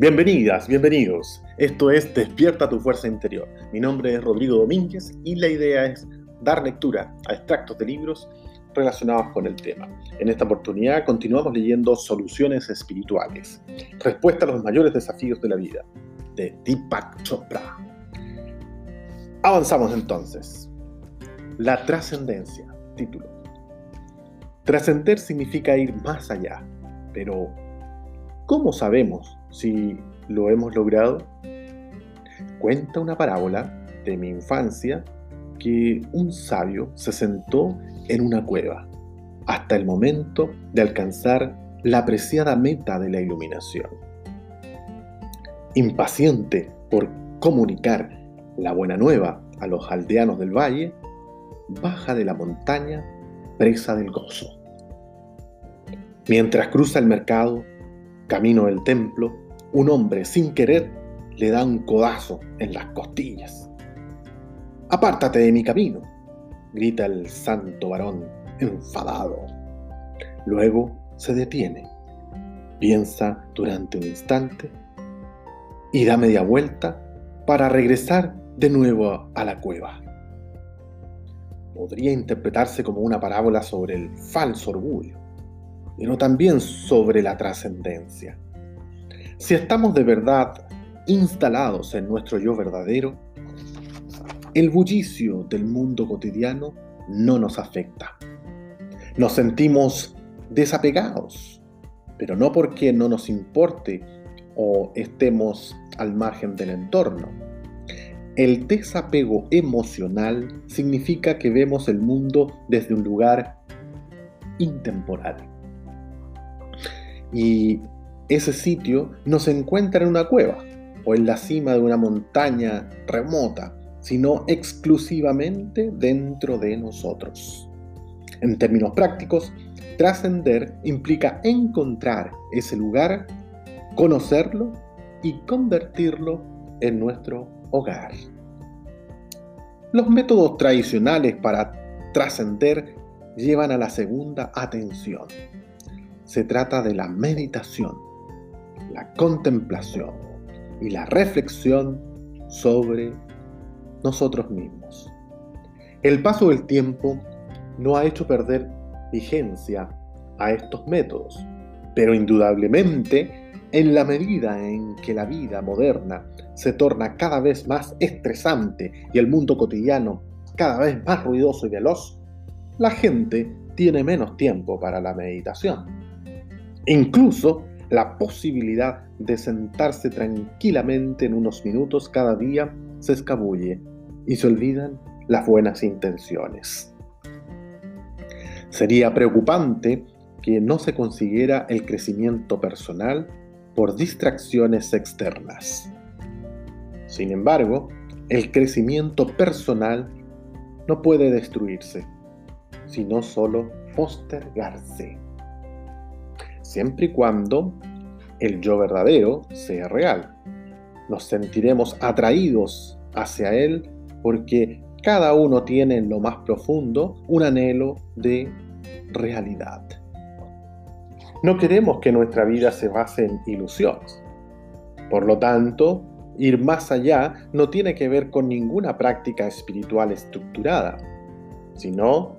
Bienvenidas, bienvenidos. Esto es Despierta tu fuerza interior. Mi nombre es Rodrigo Domínguez y la idea es dar lectura a extractos de libros relacionados con el tema. En esta oportunidad continuamos leyendo Soluciones Espirituales, respuesta a los mayores desafíos de la vida, de Deepak Chopra. Avanzamos entonces. La trascendencia, título. Trascender significa ir más allá, pero ¿cómo sabemos si lo hemos logrado? Cuenta una parábola de mi infancia que un sabio se sentó en una cueva hasta el momento de alcanzar la preciada meta de la iluminación. Impaciente por comunicar la buena nueva a los aldeanos del valle, baja de la montaña presa del gozo. Mientras cruza el mercado, camino del templo, un hombre sin querer le da un codazo en las costillas. Apártate de mi camino, grita el santo varón enfadado. Luego se detiene, piensa durante un instante y da media vuelta para regresar de nuevo a la cueva. Podría interpretarse como una parábola sobre el falso orgullo, pero también sobre la trascendencia. Si estamos de verdad instalados en nuestro yo verdadero, el bullicio del mundo cotidiano no nos afecta. Nos sentimos desapegados, pero no porque no nos importe o estemos al margen del entorno. El desapego emocional significa que vemos el mundo desde un lugar intemporal. Y ese sitio no se encuentra en una cueva o en la cima de una montaña remota, sino exclusivamente dentro de nosotros. En términos prácticos, trascender implica encontrar ese lugar, conocerlo y convertirlo en nuestro hogar. Los métodos tradicionales para trascender llevan a la segunda atención. Se trata de la meditación, la contemplación y la reflexión sobre nosotros mismos. El paso del tiempo no ha hecho perder vigencia a estos métodos, pero indudablemente en la medida en que la vida moderna se torna cada vez más estresante y el mundo cotidiano cada vez más ruidoso y veloz, la gente tiene menos tiempo para la meditación. Incluso la posibilidad de sentarse tranquilamente en unos minutos cada día se escabulle y se olvidan las buenas intenciones. Sería preocupante que no se consiguiera el crecimiento personal por distracciones externas. Sin embargo, el crecimiento personal no puede destruirse, sino solo postergarse. Siempre y cuando el yo verdadero sea real. Nos sentiremos atraídos hacia él porque cada uno tiene en lo más profundo un anhelo de realidad. No queremos que nuestra vida se base en ilusiones. Por lo tanto, ir más allá no tiene que ver con ninguna práctica espiritual estructurada, sino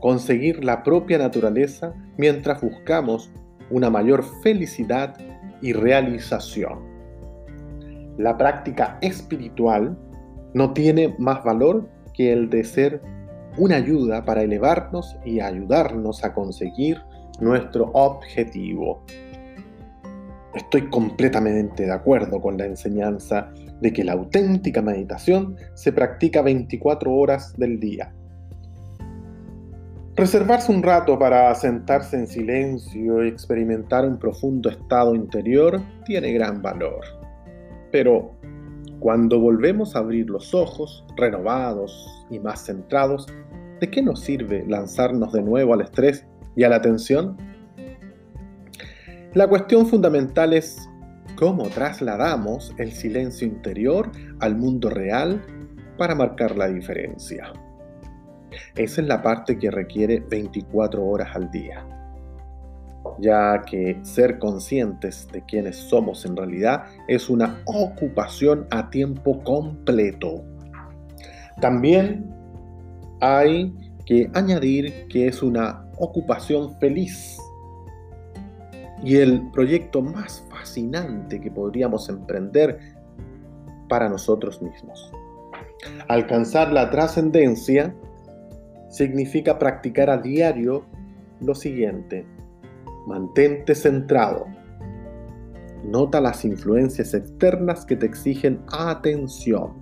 conseguir la propia naturaleza mientras buscamos una mayor felicidad y realización. La práctica espiritual no tiene más valor que el de ser una ayuda para elevarnos y ayudarnos a conseguir nuestro objetivo. Estoy completamente de acuerdo con la enseñanza de que la auténtica meditación se practica 24 horas del día. Reservarse un rato para sentarse en silencio y experimentar un profundo estado interior tiene gran valor. Pero cuando volvemos a abrir los ojos, renovados y más centrados, ¿de qué nos sirve lanzarnos de nuevo al estrés y a la tensión? La cuestión fundamental es cómo trasladamos el silencio interior al mundo real para marcar la diferencia. Esa es la parte que requiere 24 horas al día. ya que ser conscientes de quienes somos en realidad es una ocupación a tiempo completo. También hay que añadir que es una ocupación feliz y el proyecto más fascinante que podríamos emprender para nosotros mismos. Alcanzar la trascendencia significa practicar a diario lo siguiente. Mantente centrado. Nota las influencias externas que te exigen atención.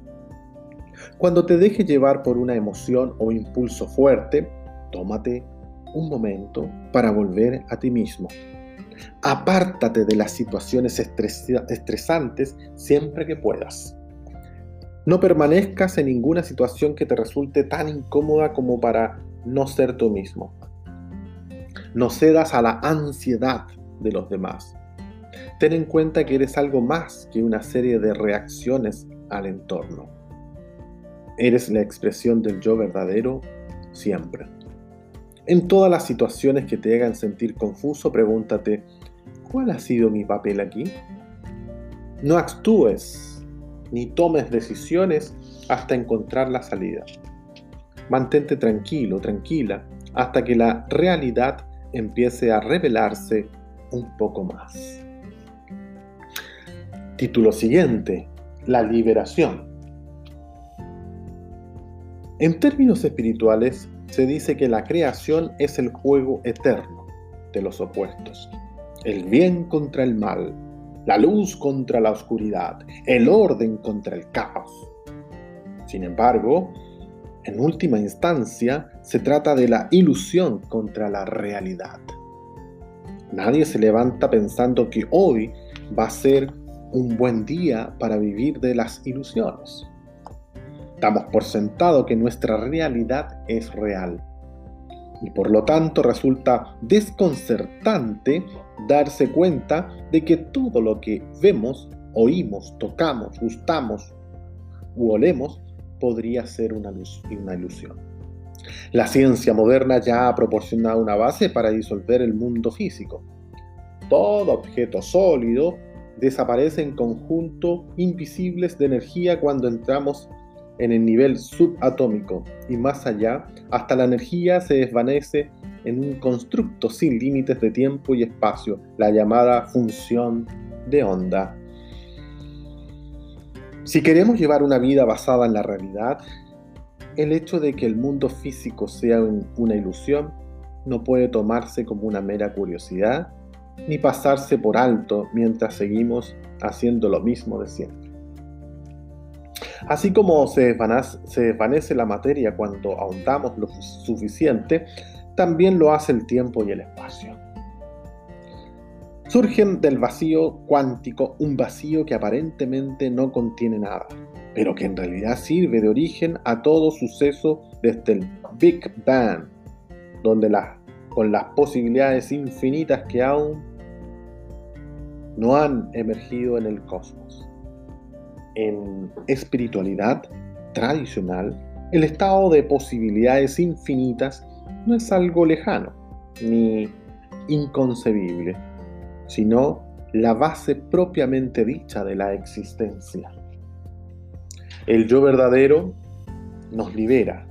Cuando te deje llevar por una emoción o impulso fuerte, tómate un momento para volver a ti mismo. Apártate de las situaciones estresantes siempre que puedas. No permanezcas en ninguna situación que te resulte tan incómoda como para no ser tú mismo. No cedas a la ansiedad de los demás. Ten en cuenta que eres algo más que una serie de reacciones al entorno. Eres la expresión del yo verdadero siempre. En todas las situaciones que te hagan sentir confuso, pregúntate, ¿cuál ha sido mi papel aquí? No actúes ni tomes decisiones hasta encontrar la salida. Mantente tranquilo, tranquila, hasta que la realidad empiece a revelarse un poco más. Título siguiente, la liberación. En términos espirituales, se dice que la creación es el juego eterno de los opuestos, el bien contra el mal, la luz contra la oscuridad, el orden contra el caos. Sin embargo, en última instancia, se trata de la ilusión contra la realidad. Nadie se levanta pensando que hoy va a ser un buen día para vivir de las ilusiones. Damos por sentado que nuestra realidad es real y por lo tanto resulta desconcertante darse cuenta de que todo lo que vemos, oímos, tocamos, gustamos u olemos podría ser una, luz, una ilusión. La ciencia moderna ya ha proporcionado una base para disolver el mundo físico. Todo objeto sólido desaparece en conjunto invisibles de energía cuando entramos en el nivel subatómico y más allá, hasta la energía se desvanece en un constructo sin límites de tiempo y espacio, la llamada función de onda. Si queremos llevar una vida basada en la realidad, el hecho de que el mundo físico sea una ilusión no puede tomarse como una mera curiosidad ni pasarse por alto mientras seguimos haciendo lo mismo de siempre. Así como se desvanece, la materia cuando ahondamos lo suficiente, también lo hace el tiempo y el espacio. Surgen del vacío cuántico un vacío que aparentemente no contiene nada, pero que en realidad sirve de origen a todo suceso desde el Big Bang, donde con las posibilidades infinitas que aún no han emergido en el cosmos en espiritualidad tradicional, el estado de posibilidades infinitas no es algo lejano ni inconcebible, sino la base propiamente dicha de la existencia. El yo verdadero nos libera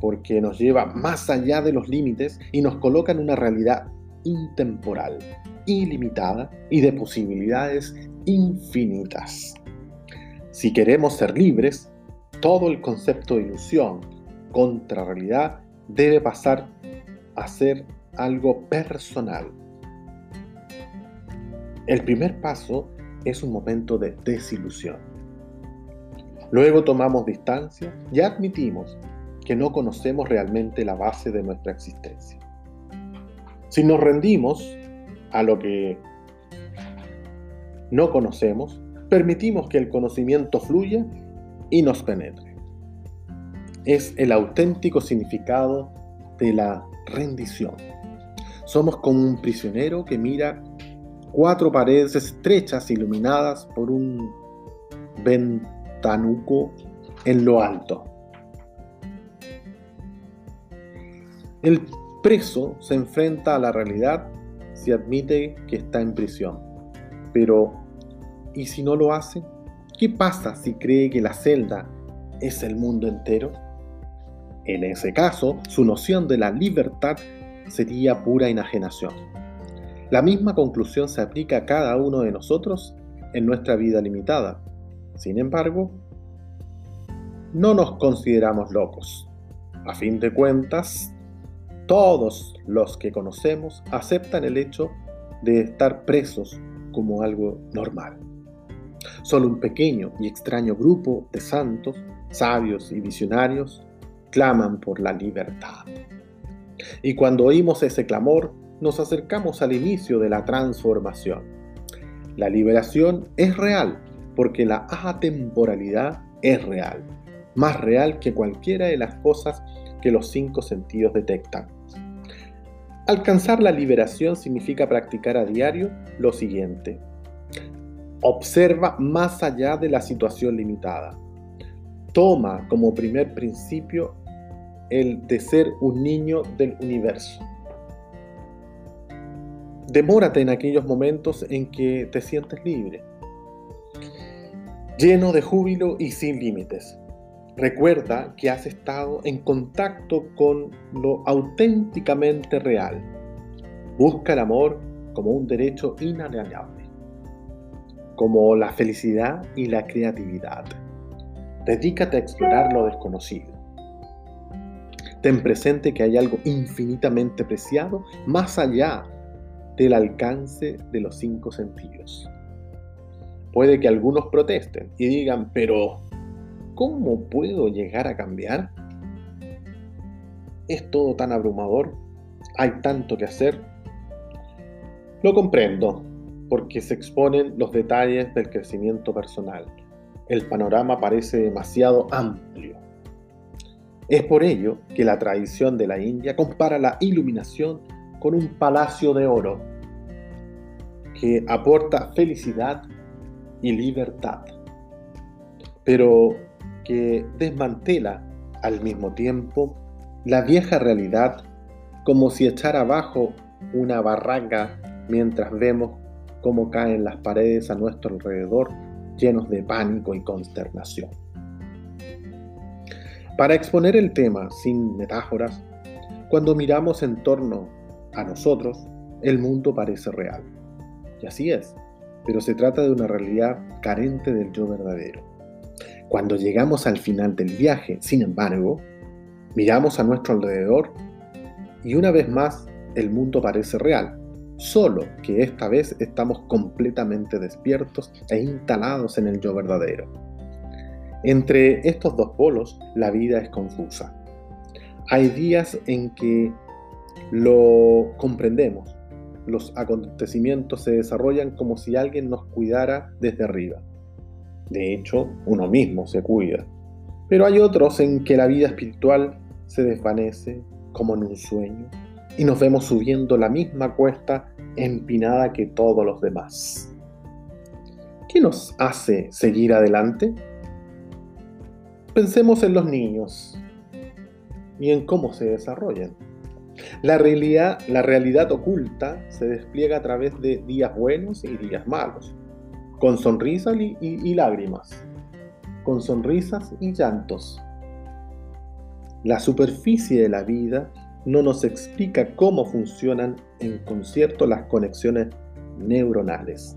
porque nos lleva más allá de los límites y nos coloca en una realidad intemporal, ilimitada y de posibilidades infinitas. Si queremos ser libres, todo el concepto de ilusión contra realidad debe pasar a ser algo personal. El primer paso es un momento de desilusión. Luego tomamos distancia y admitimos que no conocemos realmente la base de nuestra existencia. Si nos rendimos a lo que no conocemos, permitimos que el conocimiento fluya y nos penetre. Es el auténtico significado de la rendición. Somos como un prisionero que mira cuatro paredes estrechas iluminadas por un ventanuco en lo alto. El preso se enfrenta a la realidad si admite que está en prisión. Pero, ¿y si no lo hace? ¿Qué pasa si cree que la celda es el mundo entero? En ese caso, su noción de la libertad sería pura enajenación. La misma conclusión se aplica a cada uno de nosotros en nuestra vida limitada. Sin embargo, no nos consideramos locos. A fin de cuentas, todos los que conocemos aceptan el hecho de estar presos como algo normal. Solo un pequeño y extraño grupo de santos, sabios y visionarios claman por la libertad. Y cuando oímos ese clamor, nos acercamos al inicio de la transformación. La liberación es real porque la atemporalidad es real, más real que cualquiera de las cosas que los cinco sentidos detectan. Alcanzar la liberación significa practicar a diario lo siguiente. Observa más allá de la situación limitada. Toma como primer principio el de ser un niño del universo. Demórate en aquellos momentos en que te sientes libre, lleno de júbilo y sin límites. Recuerda que has estado en contacto con lo auténticamente real. Busca el amor como un derecho inalienable, como la felicidad y la creatividad. Dedícate a explorar lo desconocido. Ten presente que hay algo infinitamente preciado más allá del alcance de los cinco sentidos. Puede que algunos protesten y digan, pero ¿cómo puedo llegar a cambiar? Es todo tan abrumador, hay tanto que hacer. Lo comprendo, porque se exponen los detalles del crecimiento personal. El panorama parece demasiado amplio. Es por ello que la tradición de la India compara la iluminación con un palacio de oro que aporta felicidad y libertad, pero que desmantela al mismo tiempo la vieja realidad como si echara abajo una barranca mientras vemos cómo caen las paredes a nuestro alrededor llenos de pánico y consternación. Para exponer el tema sin metáforas, cuando miramos en torno a nosotros, el mundo parece real. Y así es, pero se trata de una realidad carente del yo verdadero. Cuando llegamos al final del viaje, sin embargo, miramos a nuestro alrededor y una vez más el mundo parece real, solo que esta vez estamos completamente despiertos e instalados en el yo verdadero. Entre estos dos polos, la vida es confusa. Hay días en que lo comprendemos. Los acontecimientos se desarrollan como si alguien nos cuidara desde arriba. De hecho, uno mismo se cuida. Pero hay otros en que la vida espiritual se desvanece como en un sueño y nos vemos subiendo la misma cuesta empinada que todos los demás. ¿Qué nos hace seguir adelante? Pensemos en los niños y en cómo se desarrollan. La realidad, la realidad oculta se despliega a través de días buenos y días malos, con sonrisas y, y lágrimas, con sonrisas y llantos. La superficie de la vida no nos explica cómo funcionan en concierto las conexiones neuronales,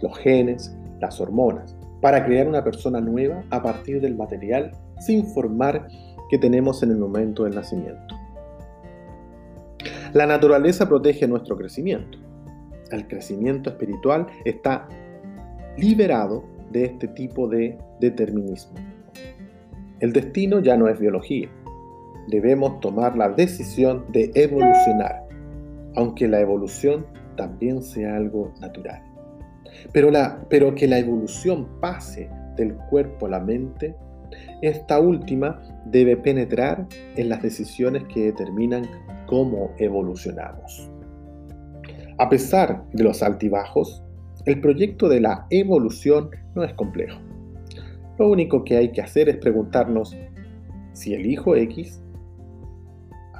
los genes, las hormonas, para crear una persona nueva a partir del material sin formar que tenemos en el momento del nacimiento. La naturaleza protege nuestro crecimiento. El crecimiento espiritual está liberado de este tipo de determinismo. El destino ya no es biología. Debemos tomar la decisión de evolucionar, aunque la evolución también sea algo natural. Pero, la, pero que la evolución pase del cuerpo a la mente, esta última debe penetrar en las decisiones que determinan cómo evolucionamos. A pesar de los altibajos, el proyecto de la evolución no es complejo. Lo único que hay que hacer es preguntarnos si elijo X,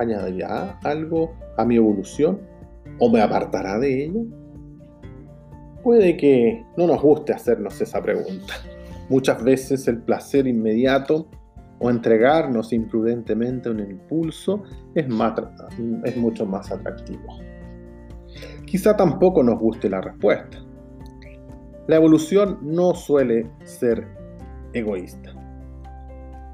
¿añadirá algo a mi evolución ¿O me apartará de ella? Puede que no nos guste hacernos esa pregunta. Muchas veces el placer inmediato o entregarnos imprudentemente a un impulso es, es mucho más atractivo. Quizá tampoco nos guste la respuesta. La evolución no suele ser egoísta.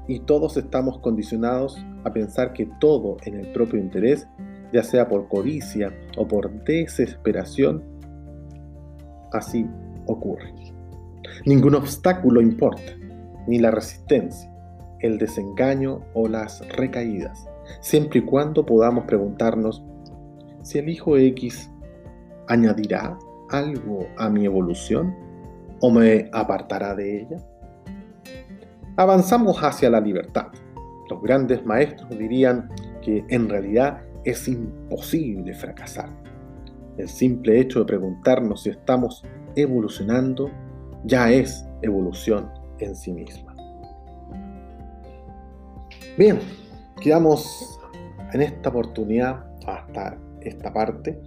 Y todos estamos condicionados a pensar que todo en el propio interés, ya sea por codicia o por desesperación, así ocurre. Ningún obstáculo importa, ni la resistencia, el desengaño o las recaídas, siempre y cuando podamos preguntarnos si el hijo X añadirá algo a mi evolución o me apartará de ella. Avanzamos hacia la libertad. Los grandes maestros dirían que en realidad es imposible fracasar. El simple hecho de preguntarnos si estamos evolucionando ya es evolución en sí misma. Bien, quedamos en esta oportunidad hasta esta parte.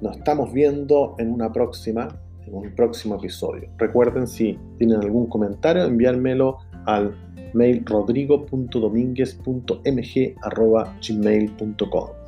Nos estamos viendo en una próxima, en un próximo episodio. Recuerden si tienen algún comentario, enviármelo al mail rodrigo.dominguez.mg.gmail.com